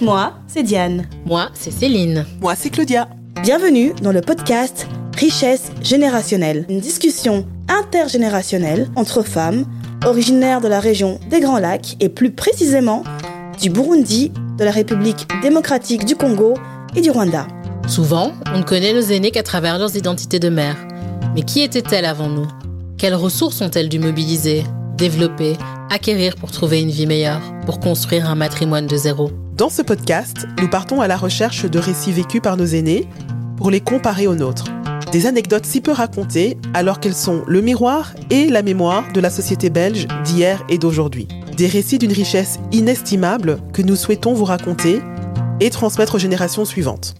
Moi, c'est Diane. Moi, c'est Céline. Moi, c'est Claudia. Bienvenue dans le podcast Richesse générationnelle, une discussion intergénérationnelle entre femmes originaires de la région des Grands Lacs et plus précisément du Burundi, de la République démocratique du Congo et du Rwanda. Souvent, on ne connaît nos aînés qu'à travers leurs identités de mère. Mais qui étaient-elles avant nous? Quelles ressources ont-elles dû mobiliser, développer, acquérir pour trouver une vie meilleure, pour construire un matrimoine de zéro Dans ce podcast, nous partons à la recherche de récits vécus par nos aînés pour les comparer aux nôtres. Des anecdotes si peu racontées alors qu'elles sont le miroir et la mémoire de la société belge d'hier et d'aujourd'hui. Des récits d'une richesse inestimable que nous souhaitons vous raconter et transmettre aux générations suivantes.